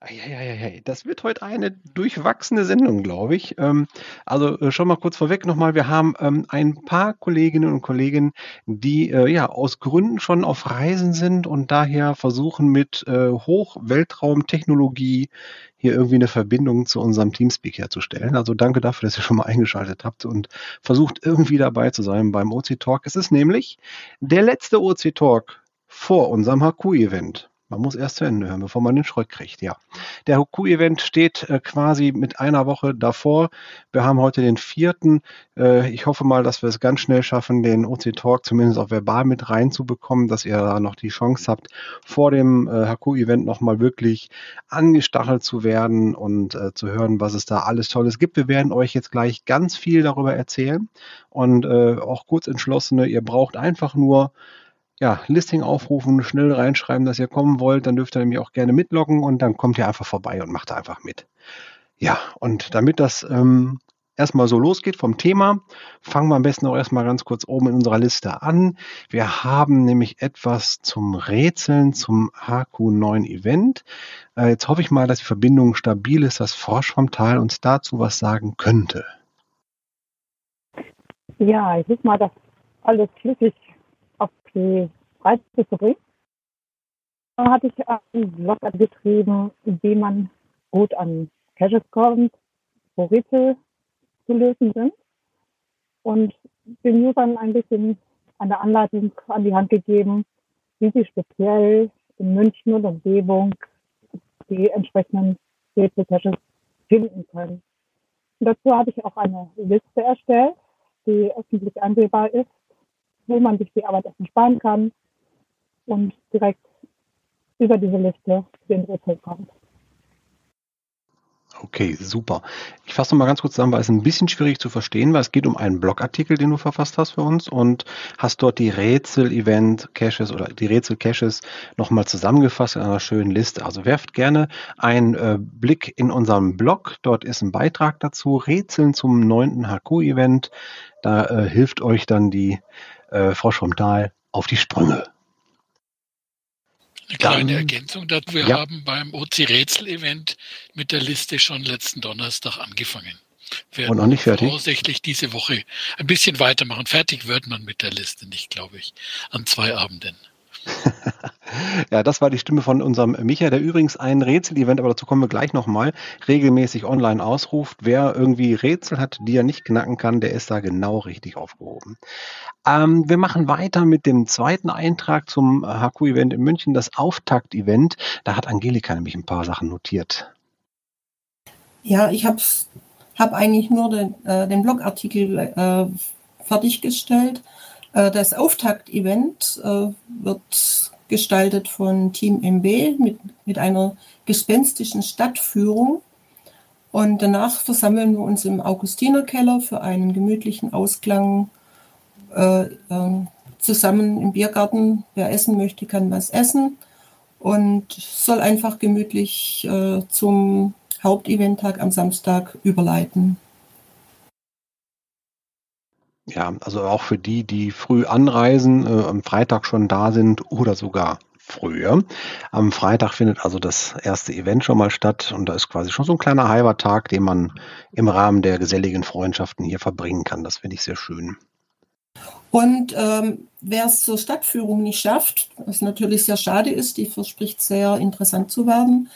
Eieieiei, das wird heute eine durchwachsene Sendung, glaube ich. Ähm, also äh, schon mal kurz vorweg nochmal, wir haben ähm, ein paar Kolleginnen und Kollegen, die äh, ja aus Gründen schon auf Reisen sind und daher versuchen mit äh, Hochweltraumtechnologie hier irgendwie eine Verbindung zu unserem Teamspeak herzustellen. Also danke dafür, dass ihr schon mal eingeschaltet habt und versucht irgendwie dabei zu sein beim OC Talk. Es ist nämlich der letzte OC Talk vor unserem HQ-Event. Man muss erst zu Ende hören, bevor man den Schrott kriegt, ja. Der Hoku-Event steht äh, quasi mit einer Woche davor. Wir haben heute den vierten. Äh, ich hoffe mal, dass wir es ganz schnell schaffen, den OC Talk zumindest auch verbal mit reinzubekommen, dass ihr da noch die Chance habt, vor dem äh, Haku-Event nochmal wirklich angestachelt zu werden und äh, zu hören, was es da alles Tolles gibt. Wir werden euch jetzt gleich ganz viel darüber erzählen und äh, auch kurz entschlossene, ihr braucht einfach nur ja, Listing aufrufen, schnell reinschreiben, dass ihr kommen wollt, dann dürft ihr nämlich auch gerne mitloggen und dann kommt ihr einfach vorbei und macht einfach mit. Ja, und damit das ähm, erstmal so losgeht vom Thema, fangen wir am besten auch erstmal ganz kurz oben in unserer Liste an. Wir haben nämlich etwas zum Rätseln zum HQ9 Event. Äh, jetzt hoffe ich mal, dass die Verbindung stabil ist, dass Frosch vom Tal uns dazu was sagen könnte. Ja, ich hoffe mal, dass alles flüssig die Freizeit zu bringen. Hatte ich einen Blog betrieben, in dem man gut an Caches kommt, wo Rätsel zu lösen sind. Und den Usern ein bisschen eine Anleitung an die Hand gegeben, wie sie speziell in München und Umgebung die entsprechenden Rätsel-Caches finden können. Und dazu habe ich auch eine Liste erstellt, die öffentlich einsehbar ist wo man sich die Arbeit erstmal sparen kann und direkt über diese Liste den Rätsel kommt. Okay, super. Ich fasse noch mal ganz kurz zusammen, weil es ein bisschen schwierig zu verstehen, weil es geht um einen Blogartikel, den du verfasst hast für uns und hast dort die Rätsel-Event-Caches oder die Rätsel-Caches nochmal zusammengefasst in einer schönen Liste. Also werft gerne einen äh, Blick in unserem Blog. Dort ist ein Beitrag dazu, Rätseln zum neunten HQ-Event. Da äh, hilft euch dann die äh, Frosch vom Tal auf die Sprünge. Eine kleine Dann, Ergänzung dazu. Wir ja. haben beim OC-Rätsel-Event mit der Liste schon letzten Donnerstag angefangen. Wir Und noch nicht fertig? Voraussichtlich diese Woche ein bisschen weitermachen. Fertig wird man mit der Liste nicht, glaube ich, an zwei Abenden. ja, das war die Stimme von unserem Micha, der übrigens ein Rätsel-Event, aber dazu kommen wir gleich nochmal, regelmäßig online ausruft. Wer irgendwie Rätsel hat, die er nicht knacken kann, der ist da genau richtig aufgehoben. Ähm, wir machen weiter mit dem zweiten Eintrag zum HQ-Event in München, das Auftakt-Event. Da hat Angelika nämlich ein paar Sachen notiert. Ja, ich habe hab eigentlich nur den, äh, den Blogartikel äh, fertiggestellt. Äh, das Auftakt-Event äh, wird gestaltet von Team MB mit, mit einer gespenstischen Stadtführung. Und danach versammeln wir uns im Augustinerkeller für einen gemütlichen Ausklang äh, äh, zusammen im Biergarten. Wer essen möchte, kann was essen und soll einfach gemütlich äh, zum Haupteventtag am Samstag überleiten. Ja, also auch für die, die früh anreisen, äh, am Freitag schon da sind oder sogar früher. Am Freitag findet also das erste Event schon mal statt und da ist quasi schon so ein kleiner Heimattag, den man im Rahmen der geselligen Freundschaften hier verbringen kann. Das finde ich sehr schön. Und ähm, wer es zur Stadtführung nicht schafft, was natürlich sehr schade ist, die verspricht sehr interessant zu werden,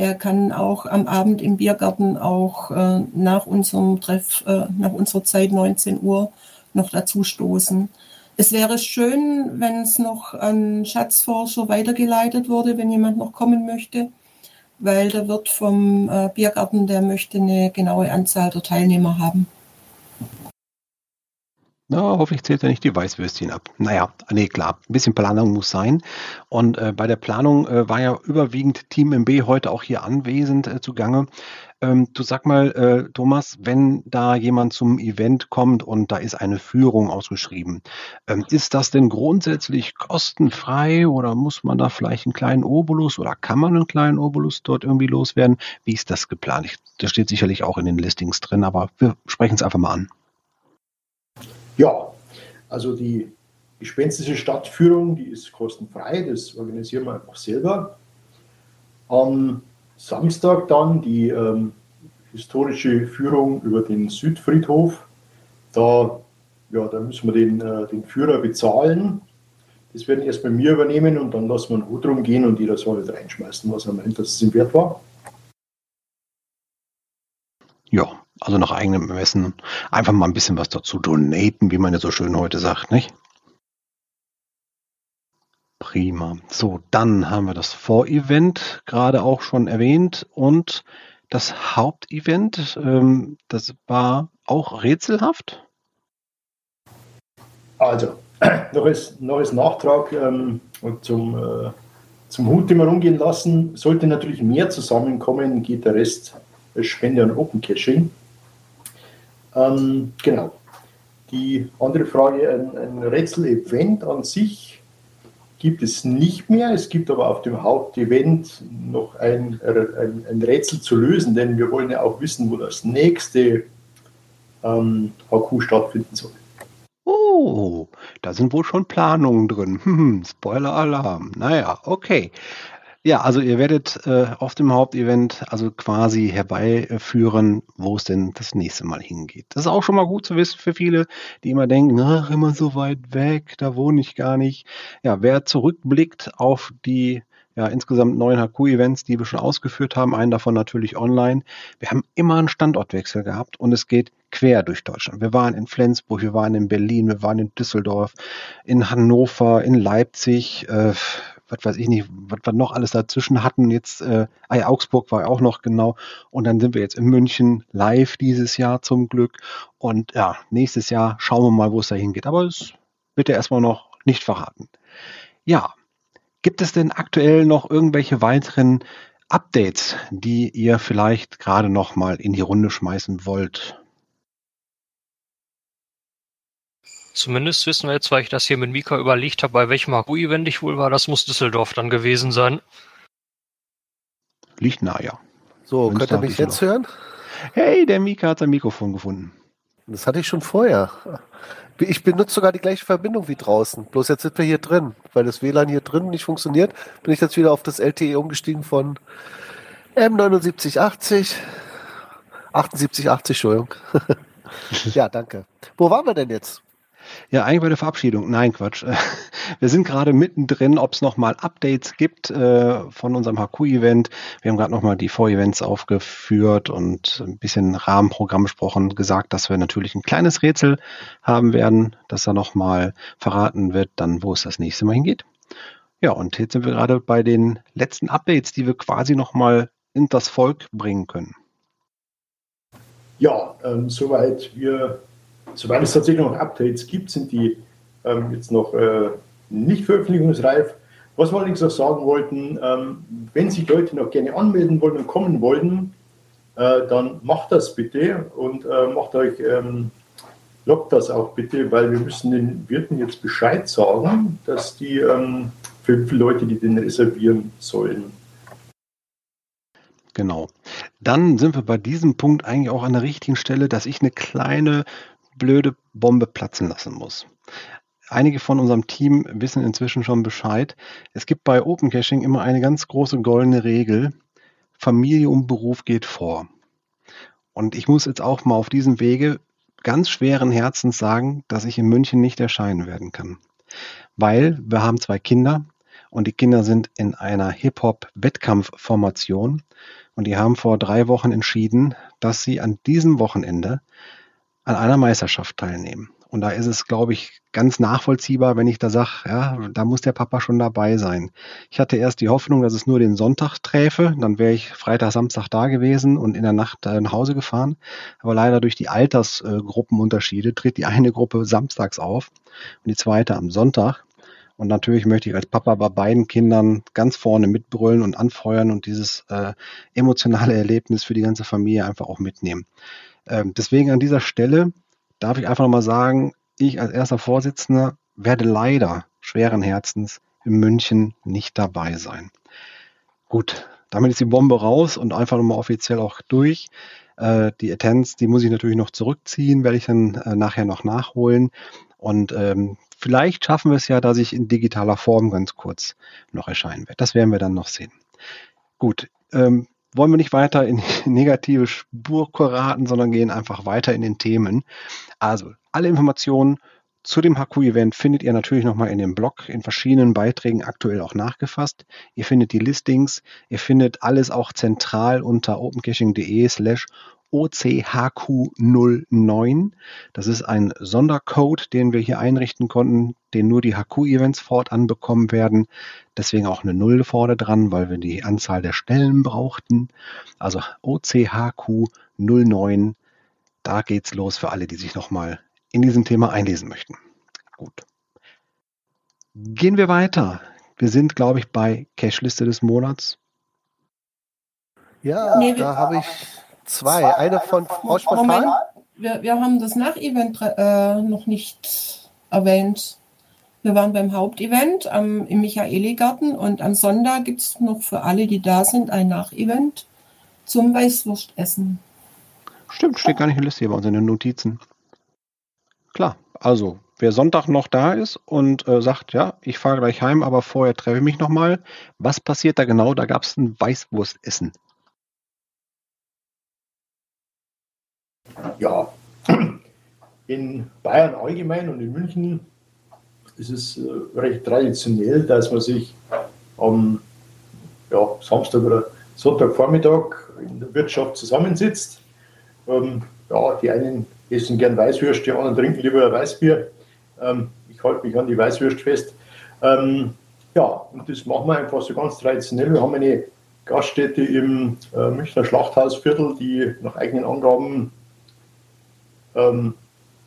der kann auch am Abend im Biergarten auch äh, nach unserem Treff, äh, nach unserer Zeit 19 Uhr noch dazu stoßen. Es wäre schön, wenn es noch an Schatzforscher weitergeleitet wurde, wenn jemand noch kommen möchte, weil der Wirt vom äh, Biergarten, der möchte eine genaue Anzahl der Teilnehmer haben. Na, hoffentlich zählt er nicht die Weißwürstchen ab. Naja, nee, klar, ein bisschen Planung muss sein. Und äh, bei der Planung äh, war ja überwiegend Team MB heute auch hier anwesend äh, zugange. Ähm, du sag mal, äh, Thomas, wenn da jemand zum Event kommt und da ist eine Führung ausgeschrieben, ähm, ist das denn grundsätzlich kostenfrei oder muss man da vielleicht einen kleinen Obolus oder kann man einen kleinen Obolus dort irgendwie loswerden? Wie ist das geplant? Ich, das steht sicherlich auch in den Listings drin, aber wir sprechen es einfach mal an. Ja, also die gespenstische Stadtführung, die ist kostenfrei, das organisieren wir einfach selber. Ähm, Samstag dann die ähm, historische Führung über den Südfriedhof. Da, ja, da müssen wir den, äh, den Führer bezahlen. Das werden erst bei mir übernehmen und dann lassen wir einen Hut rumgehen und jeder soll halt reinschmeißen, was er meint, dass es ihm wert war. Ja, also nach eigenem Ermessen einfach mal ein bisschen was dazu donaten, wie man ja so schön heute sagt, nicht? Prima. So, dann haben wir das Vorevent gerade auch schon erwähnt und das Hauptevent, ähm, das war auch rätselhaft. Also, noch als, noch als Nachtrag ähm, zum, äh, zum Hut, den wir rumgehen lassen, sollte natürlich mehr zusammenkommen, geht der Rest Spende an Open Caching. Ähm, genau. Die andere Frage, ein, ein Rätsel-Event an sich gibt es nicht mehr. Es gibt aber auf dem Hauptevent noch ein, ein, ein Rätsel zu lösen, denn wir wollen ja auch wissen, wo das nächste ähm, HQ stattfinden soll. Oh, da sind wohl schon Planungen drin. Spoiler-Alarm. Naja, okay. Ja, also ihr werdet äh, auf dem Hauptevent also quasi herbeiführen, wo es denn das nächste Mal hingeht. Das ist auch schon mal gut zu wissen für viele, die immer denken, ach, immer so weit weg, da wohne ich gar nicht. Ja, wer zurückblickt auf die ja, insgesamt neun HQ-Events, die wir schon ausgeführt haben, einen davon natürlich online. Wir haben immer einen Standortwechsel gehabt und es geht quer durch Deutschland. Wir waren in Flensburg, wir waren in Berlin, wir waren in Düsseldorf, in Hannover, in Leipzig, äh, was weiß ich nicht, was wir noch alles dazwischen hatten. Jetzt, äh, ah Augsburg war auch noch genau. Und dann sind wir jetzt in München live dieses Jahr zum Glück. Und ja, nächstes Jahr schauen wir mal, wo es da hingeht. Aber es wird ja erstmal noch nicht verraten. Ja, gibt es denn aktuell noch irgendwelche weiteren Updates, die ihr vielleicht gerade noch mal in die Runde schmeißen wollt? Zumindest wissen wir jetzt, weil ich das hier mit Mika überlegt habe, bei welchem HQ-Event ich wohl war, das muss Düsseldorf dann gewesen sein. Liegt nah, ja. So, Münster, könnt ihr mich jetzt hören? Hey, der Mika hat sein Mikrofon gefunden. Das hatte ich schon vorher. Ich benutze sogar die gleiche Verbindung wie draußen. Bloß jetzt sind wir hier drin. Weil das WLAN hier drin nicht funktioniert, bin ich jetzt wieder auf das LTE umgestiegen von M7980. 7880, Entschuldigung. ja, danke. Wo waren wir denn jetzt? Ja, eigentlich bei der Verabschiedung. Nein, Quatsch. Wir sind gerade mittendrin, ob es nochmal Updates gibt äh, von unserem HQ-Event. Wir haben gerade nochmal die Vor-Events aufgeführt und ein bisschen Rahmenprogramm besprochen, gesagt, dass wir natürlich ein kleines Rätsel haben werden, dass da nochmal verraten wird, dann wo es das nächste Mal hingeht. Ja, und jetzt sind wir gerade bei den letzten Updates, die wir quasi nochmal in das Volk bringen können. Ja, ähm, soweit wir Soweit es tatsächlich noch Updates gibt, sind die ähm, jetzt noch äh, nicht veröffentlichungsreif. Was wir allerdings auch sagen wollten, ähm, wenn sich Leute noch gerne anmelden wollen und kommen wollen, äh, dann macht das bitte und äh, macht euch, ähm, lockt das auch bitte, weil wir müssen den Wirten jetzt Bescheid sagen, dass die ähm, für, für Leute, die den reservieren sollen. Genau. Dann sind wir bei diesem Punkt eigentlich auch an der richtigen Stelle, dass ich eine kleine blöde Bombe platzen lassen muss. Einige von unserem Team wissen inzwischen schon Bescheid. Es gibt bei Open Caching immer eine ganz große goldene Regel. Familie und Beruf geht vor. Und ich muss jetzt auch mal auf diesem Wege ganz schweren Herzens sagen, dass ich in München nicht erscheinen werden kann. Weil wir haben zwei Kinder und die Kinder sind in einer Hip-Hop-Wettkampfformation und die haben vor drei Wochen entschieden, dass sie an diesem Wochenende an einer Meisterschaft teilnehmen. Und da ist es, glaube ich, ganz nachvollziehbar, wenn ich da sage, ja, da muss der Papa schon dabei sein. Ich hatte erst die Hoffnung, dass es nur den Sonntag träfe, dann wäre ich Freitag, Samstag da gewesen und in der Nacht äh, nach Hause gefahren. Aber leider durch die Altersgruppenunterschiede tritt die eine Gruppe samstags auf und die zweite am Sonntag. Und natürlich möchte ich als Papa bei beiden Kindern ganz vorne mitbrüllen und anfeuern und dieses äh, emotionale Erlebnis für die ganze Familie einfach auch mitnehmen. Ähm, deswegen an dieser Stelle darf ich einfach nochmal sagen, ich als erster Vorsitzender werde leider schweren Herzens in München nicht dabei sein. Gut, damit ist die Bombe raus und einfach nochmal offiziell auch durch. Äh, die Attends, die muss ich natürlich noch zurückziehen, werde ich dann äh, nachher noch nachholen. Und ähm, vielleicht schaffen wir es ja, dass ich in digitaler Form ganz kurz noch erscheinen werde. Das werden wir dann noch sehen. Gut, ähm, wollen wir nicht weiter in negative Spur geraten, sondern gehen einfach weiter in den Themen. Also, alle Informationen zu dem HQ-Event findet ihr natürlich nochmal in dem Blog in verschiedenen Beiträgen aktuell auch nachgefasst. Ihr findet die Listings, ihr findet alles auch zentral unter opencaching.de slash OCHQ09. Das ist ein Sondercode, den wir hier einrichten konnten, den nur die HQ-Events fortan bekommen werden. Deswegen auch eine Null vorne dran, weil wir die Anzahl der Stellen brauchten. Also OCHQ09. Da geht's los für alle, die sich nochmal in diesem Thema einlesen möchten. Gut. Gehen wir weiter. Wir sind, glaube ich, bei Cashliste des Monats. Ja, nee, da habe ich zwei. Eine von Frosch Moment, wir, wir haben das Nach-Event äh, noch nicht erwähnt. Wir waren beim Hauptevent am, im Michaeli-Garten und am Sonntag gibt es noch für alle, die da sind, ein Nach-Event zum Weißwurstessen. Stimmt, steht gar nicht in der Liste hier bei uns in den Notizen. Klar, also wer Sonntag noch da ist und äh, sagt, ja, ich fahre gleich heim, aber vorher treffe ich mich nochmal, was passiert da genau? Da gab es ein Weißwurstessen. Ja, in Bayern allgemein und in München ist es äh, recht traditionell, dass man sich am ja, Samstag oder Sonntagvormittag in der Wirtschaft zusammensitzt. Ähm, ja, die einen essen gern Weißwürst, die anderen trinken lieber Weißbier. Ähm, ich halte mich an die Weißwürst fest. Ähm, ja, und das machen wir einfach so ganz traditionell. Wir haben eine Gaststätte im äh, Münchner Schlachthausviertel, die nach eigenen Angaben ähm,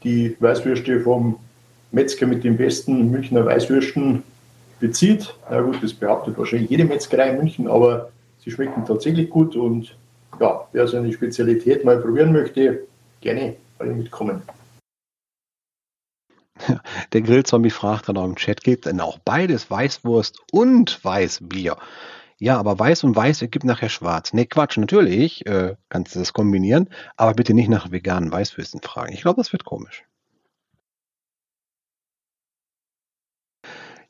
die Weißwürste vom Metzger mit den besten Münchner Weißwürsten bezieht. Na gut, das behauptet wahrscheinlich jede Metzgerei in München, aber sie schmecken tatsächlich gut und ja, wer so eine Spezialität mal probieren möchte, gerne alle mitkommen. Der Grillzombie fragt dann auch im Chat, gibt denn auch beides Weißwurst und Weißbier? Ja, aber weiß und weiß ergibt nachher schwarz. Nee, Quatsch, natürlich äh, kannst du das kombinieren, aber bitte nicht nach veganen Weißwürsten fragen. Ich glaube, das wird komisch.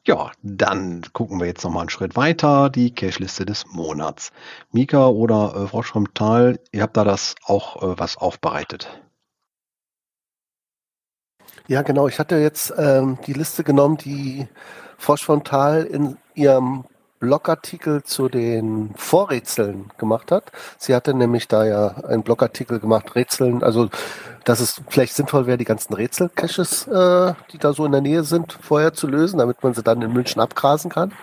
Ja, dann gucken wir jetzt nochmal einen Schritt weiter. Die Cashliste des Monats. Mika oder äh, Frau Schromm-Tal, ihr habt da das auch äh, was aufbereitet. Ja, genau. Ich hatte jetzt ähm, die Liste genommen, die Frosch von Tal in ihrem Blogartikel zu den Vorrätseln gemacht hat. Sie hatte nämlich da ja einen Blogartikel gemacht, Rätseln, also dass es vielleicht sinnvoll wäre, die ganzen Rätselcaches, äh, die da so in der Nähe sind, vorher zu lösen, damit man sie dann in München abgrasen kann.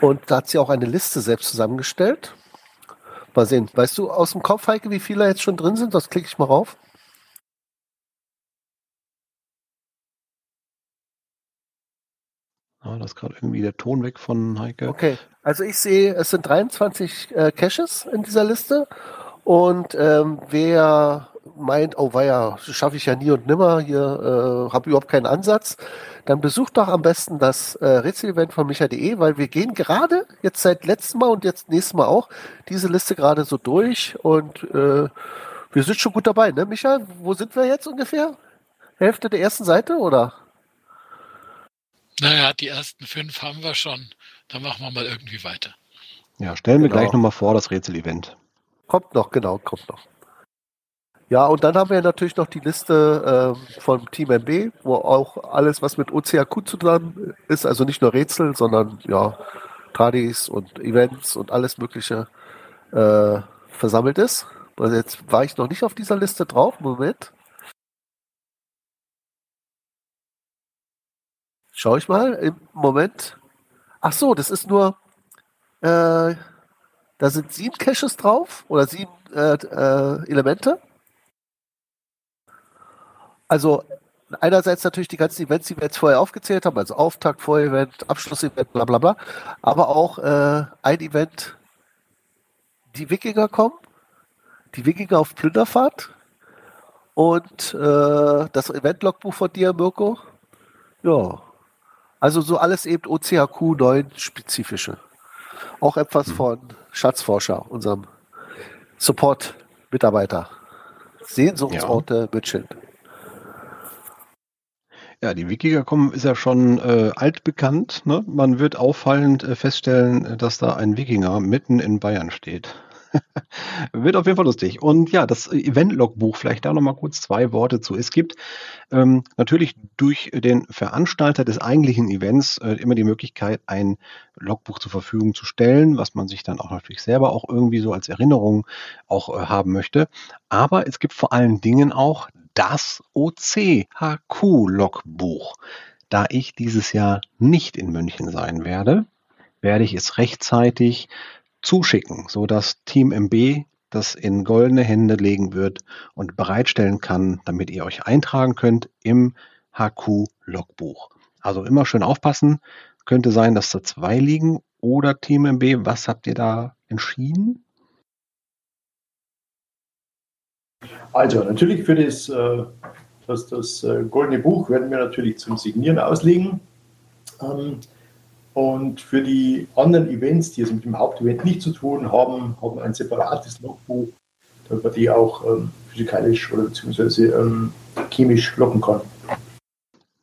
Und da hat sie auch eine Liste selbst zusammengestellt. Mal sehen. Weißt du aus dem Kopf, Heike, wie viele jetzt schon drin sind? Das klicke ich mal rauf. Ja, da ist gerade irgendwie der Ton weg von Heike. Okay, also ich sehe, es sind 23 äh, Caches in dieser Liste. Und ähm, wer meint, oh weia, schaffe ich ja nie und nimmer, hier äh, habe überhaupt keinen Ansatz, dann besucht doch am besten das äh, Rätsel-Event von micha.de, weil wir gehen gerade, jetzt seit letztem Mal und jetzt nächstes Mal auch, diese Liste gerade so durch und äh, wir sind schon gut dabei, ne, Micha? Wo sind wir jetzt ungefähr? Hälfte der ersten Seite, oder? Naja, die ersten fünf haben wir schon. Dann machen wir mal irgendwie weiter. Ja, stellen wir genau. gleich nochmal vor, das Rätsel-Event. Kommt noch, genau, kommt noch. Ja, und dann haben wir natürlich noch die Liste äh, von Team MB, wo auch alles, was mit OCAQ zu tun ist, also nicht nur Rätsel, sondern ja, Tradis und Events und alles Mögliche äh, versammelt ist. Also jetzt war ich noch nicht auf dieser Liste drauf. Moment. Schau ich mal im Moment. Ach so, das ist nur, äh, da sind sieben Caches drauf oder sieben äh, äh, Elemente. Also einerseits natürlich die ganzen Events, die wir jetzt vorher aufgezählt haben, also Auftakt, Vorevent, Abschlussevent, bla bla bla, aber auch äh, ein Event, die Wikinger kommen, die Wikinger auf Plünderfahrt und äh, das Event-Logbuch von dir, Mirko. Ja, also so alles eben OCHQ 9 spezifische. Auch etwas mhm. von Schatzforscher, unserem Support-Mitarbeiter. Sehnsuchtsorte ja. Schild. Ja, die Wikinger.com ist ja schon äh, altbekannt. Ne? Man wird auffallend äh, feststellen, dass da ein Wikinger mitten in Bayern steht. Wird auf jeden Fall lustig. Und ja, das Event-Logbuch, vielleicht da nochmal kurz zwei Worte zu. Es gibt ähm, natürlich durch den Veranstalter des eigentlichen Events äh, immer die Möglichkeit, ein Logbuch zur Verfügung zu stellen, was man sich dann auch natürlich selber auch irgendwie so als Erinnerung auch äh, haben möchte. Aber es gibt vor allen Dingen auch das OCHQ-Logbuch. Da ich dieses Jahr nicht in München sein werde, werde ich es rechtzeitig zuschicken, so dass Team MB das in goldene Hände legen wird und bereitstellen kann, damit ihr euch eintragen könnt im HQ-Logbuch. Also immer schön aufpassen. Könnte sein, dass da zwei liegen oder Team MB. Was habt ihr da entschieden? Also natürlich für das, äh, das, das äh, goldene Buch werden wir natürlich zum Signieren auslegen. Ähm, und für die anderen Events, die es mit dem Hauptevent nicht zu tun haben, haben ein separates Logbuch, damit man die auch ähm, physikalisch oder beziehungsweise ähm, chemisch locken kann.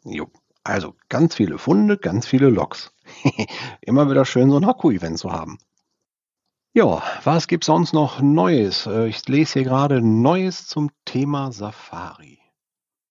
Jo, also ganz viele Funde, ganz viele Logs. Immer wieder schön, so ein Haku-Event zu haben. Ja, was gibt sonst noch Neues? Äh, ich lese hier gerade Neues zum Thema Safari.